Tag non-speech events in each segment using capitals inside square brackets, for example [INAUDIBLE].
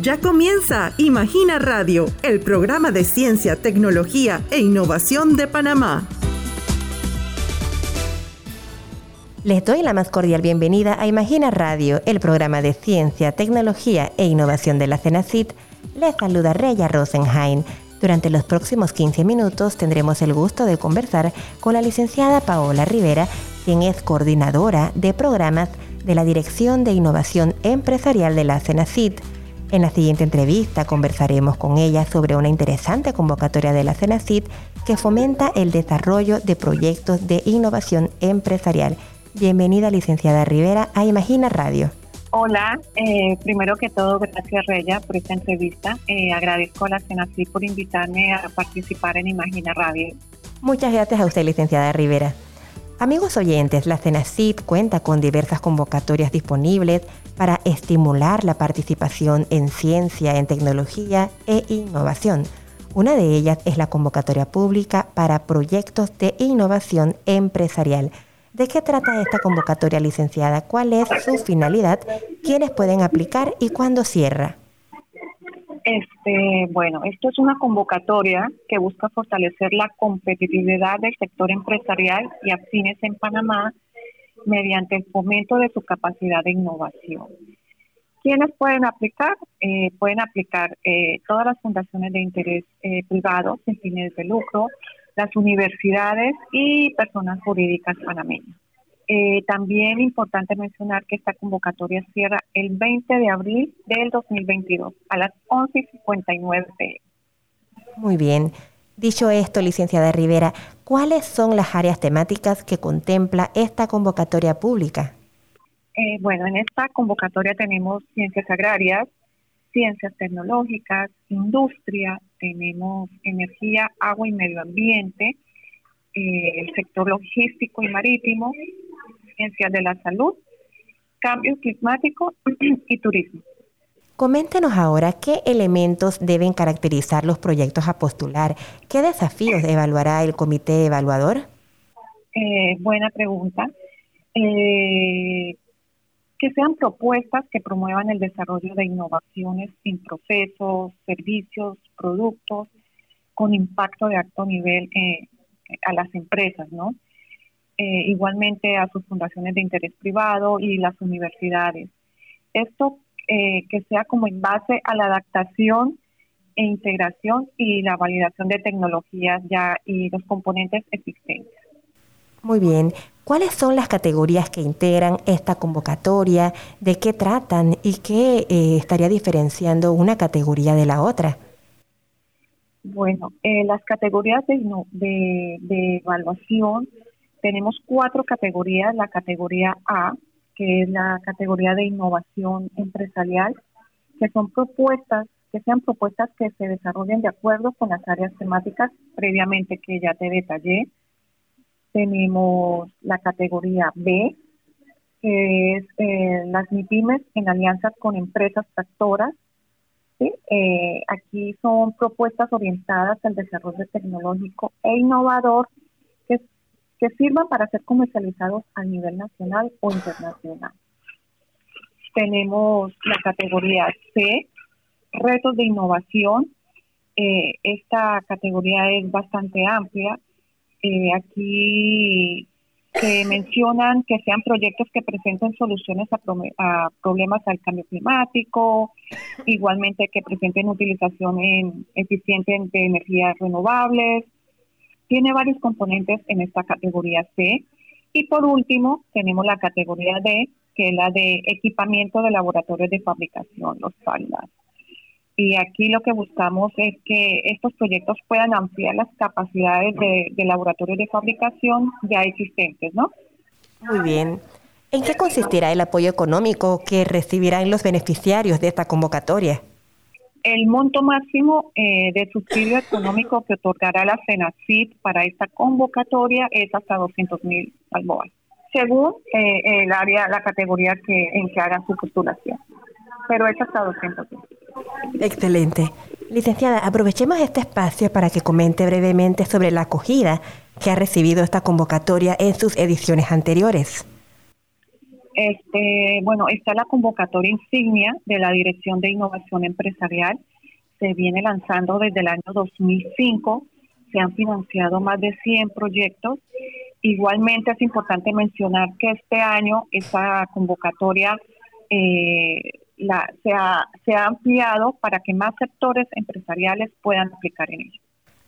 Ya comienza Imagina Radio, el programa de ciencia, tecnología e innovación de Panamá. Les doy la más cordial bienvenida a Imagina Radio, el programa de ciencia, tecnología e innovación de la CENACIT. Les saluda Reya Rosenheim. Durante los próximos 15 minutos tendremos el gusto de conversar con la licenciada Paola Rivera, quien es coordinadora de programas de la Dirección de Innovación Empresarial de la CENACIT. En la siguiente entrevista conversaremos con ella sobre una interesante convocatoria de la CENACIT que fomenta el desarrollo de proyectos de innovación empresarial. Bienvenida, licenciada Rivera, a Imagina Radio. Hola, eh, primero que todo, gracias Reya por esta entrevista. Eh, agradezco a la CENACIT por invitarme a participar en Imagina Radio. Muchas gracias a usted, licenciada Rivera. Amigos oyentes, la CENACIT cuenta con diversas convocatorias disponibles para estimular la participación en ciencia, en tecnología e innovación. Una de ellas es la convocatoria pública para proyectos de innovación empresarial. ¿De qué trata esta convocatoria, licenciada? ¿Cuál es su finalidad? ¿Quiénes pueden aplicar y cuándo cierra? Este, bueno, esto es una convocatoria que busca fortalecer la competitividad del sector empresarial y afines en Panamá mediante el fomento de su capacidad de innovación. ¿Quiénes pueden aplicar? Eh, pueden aplicar eh, todas las fundaciones de interés eh, privado sin fines de lucro, las universidades y personas jurídicas panameñas. Eh, también importante mencionar que esta convocatoria cierra el 20 de abril del 2022 a las 11.59 pm. Muy bien. Dicho esto, licenciada Rivera, ¿cuáles son las áreas temáticas que contempla esta convocatoria pública? Eh, bueno, en esta convocatoria tenemos ciencias agrarias, ciencias tecnológicas, industria, tenemos energía, agua y medio ambiente, eh, el sector logístico y marítimo, ciencias de la salud, cambio climático [CLEARS THROAT] y turismo. Coméntenos ahora qué elementos deben caracterizar los proyectos a postular. ¿Qué desafíos evaluará el comité evaluador? Eh, buena pregunta. Eh, que sean propuestas que promuevan el desarrollo de innovaciones en procesos, servicios, productos con impacto de alto nivel eh, a las empresas, ¿no? Eh, igualmente a sus fundaciones de interés privado y las universidades. Esto eh, que sea como en base a la adaptación e integración y la validación de tecnologías ya y los componentes existentes. Muy bien. ¿Cuáles son las categorías que integran esta convocatoria? ¿De qué tratan? ¿Y qué eh, estaría diferenciando una categoría de la otra? Bueno, las categorías de, de evaluación tenemos cuatro categorías. La categoría A, que es la categoría de innovación empresarial, que son propuestas, que sean propuestas que se desarrollen de acuerdo con las áreas temáticas previamente que ya te detallé. Tenemos la categoría B, que es eh, las MIPIMES en alianzas con empresas tractoras. Eh, aquí son propuestas orientadas al desarrollo tecnológico e innovador que sirvan para ser comercializados a nivel nacional o internacional. Tenemos la categoría C, retos de innovación. Eh, esta categoría es bastante amplia. Eh, aquí se mencionan que sean proyectos que presenten soluciones a, a, problemas al cambio climático, igualmente que presenten utilización en, eficiente de energías renovables, tiene varios componentes en esta categoría C. Y por último, tenemos la categoría D, que es la de equipamiento de laboratorios de fabricación, los FALDAS. Y aquí lo que buscamos es que estos proyectos puedan ampliar las capacidades de, de laboratorios de fabricación ya existentes, ¿no? Muy bien. ¿En qué consistirá el apoyo económico que recibirán los beneficiarios de esta convocatoria? El monto máximo eh, de subsidio económico que otorgará la FENACID para esta convocatoria es hasta 200 mil balboas, según eh, el área, la categoría que, en que hagan su postulación. Pero es hasta 200 mil. Excelente. Licenciada, aprovechemos este espacio para que comente brevemente sobre la acogida que ha recibido esta convocatoria en sus ediciones anteriores. Este, bueno, está la convocatoria insignia de la Dirección de Innovación Empresarial. Se viene lanzando desde el año 2005. Se han financiado más de 100 proyectos. Igualmente es importante mencionar que este año esa convocatoria eh, la, se, ha, se ha ampliado para que más sectores empresariales puedan aplicar en ello.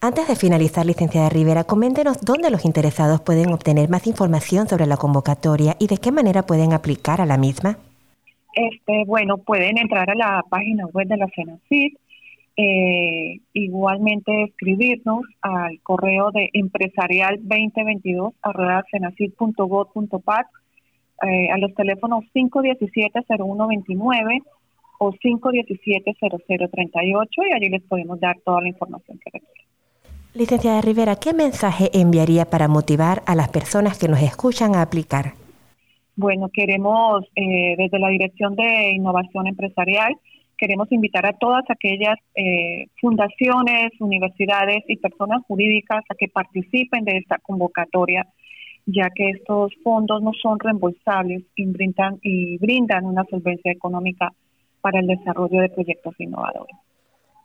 Antes de finalizar, licenciada Rivera, coméntenos dónde los interesados pueden obtener más información sobre la convocatoria y de qué manera pueden aplicar a la misma. Este, bueno, pueden entrar a la página web de la CENACID, eh, igualmente escribirnos al correo de empresarial 2022 eh, a los teléfonos 517-0129 o 517-0038 y allí les podemos dar toda la información que requieren. Licenciada Rivera, ¿qué mensaje enviaría para motivar a las personas que nos escuchan a aplicar? Bueno, queremos, eh, desde la Dirección de Innovación Empresarial, queremos invitar a todas aquellas eh, fundaciones, universidades y personas jurídicas a que participen de esta convocatoria, ya que estos fondos no son reembolsables y brindan, y brindan una solvencia económica para el desarrollo de proyectos innovadores.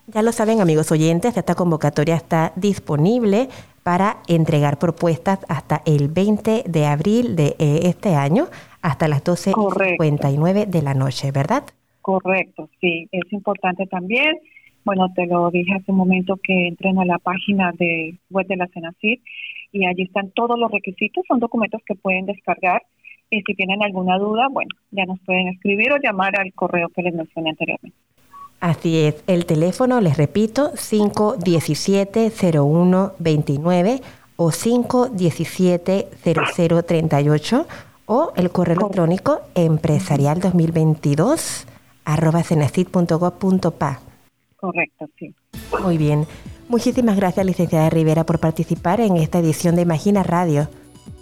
Ya lo saben amigos oyentes, esta convocatoria está disponible para entregar propuestas hasta el 20 de abril de eh, este año, hasta las 12.59 de la noche, ¿verdad? Correcto, sí, es importante también. Bueno, te lo dije hace un momento que entren a la página de web de la CENACID y allí están todos los requisitos, son documentos que pueden descargar y si tienen alguna duda, bueno, ya nos pueden escribir o llamar al correo que les mencioné anteriormente. Así es, el teléfono, les repito, 517-0129 o 517-0038 o el correo electrónico empresarial 2022 arroba cenacid.gov.pa. Correcto, sí. Muy bien. Muchísimas gracias, licenciada Rivera, por participar en esta edición de Imagina Radio.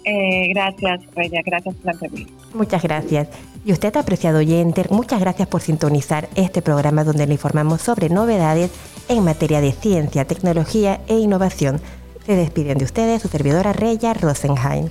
Eh, gracias, Raya. Gracias por la entrevista. Muchas gracias. Y usted, apreciado oyente, muchas gracias por sintonizar este programa donde le informamos sobre novedades en materia de ciencia, tecnología e innovación. Se despiden de ustedes su servidora Reya Rosenheim.